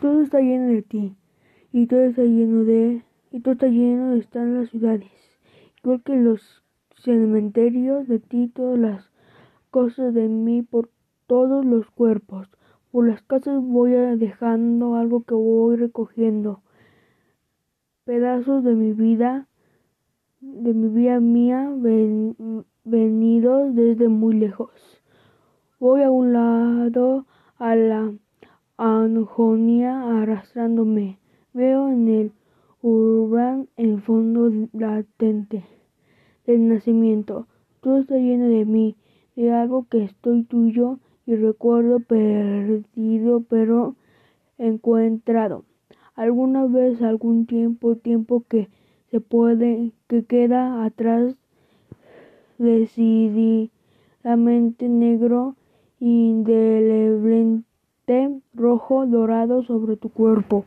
Todo está lleno de ti. Y todo está lleno de... Y todo está lleno en las ciudades. Igual que los cementerios de ti, todas las cosas de mí por todos los cuerpos. Por las casas voy dejando algo que voy recogiendo. Pedazos de mi vida, de mi vida mía, venidos desde muy lejos. Voy a un lado a la agonía arrastrándome. Veo en el urbán el fondo latente del nacimiento. Todo está lleno de mí, de algo que estoy tuyo y recuerdo perdido pero encontrado. Alguna vez, algún tiempo, tiempo que se puede, que queda atrás, decididamente negro, indeleblemente rojo, dorado sobre tu cuerpo.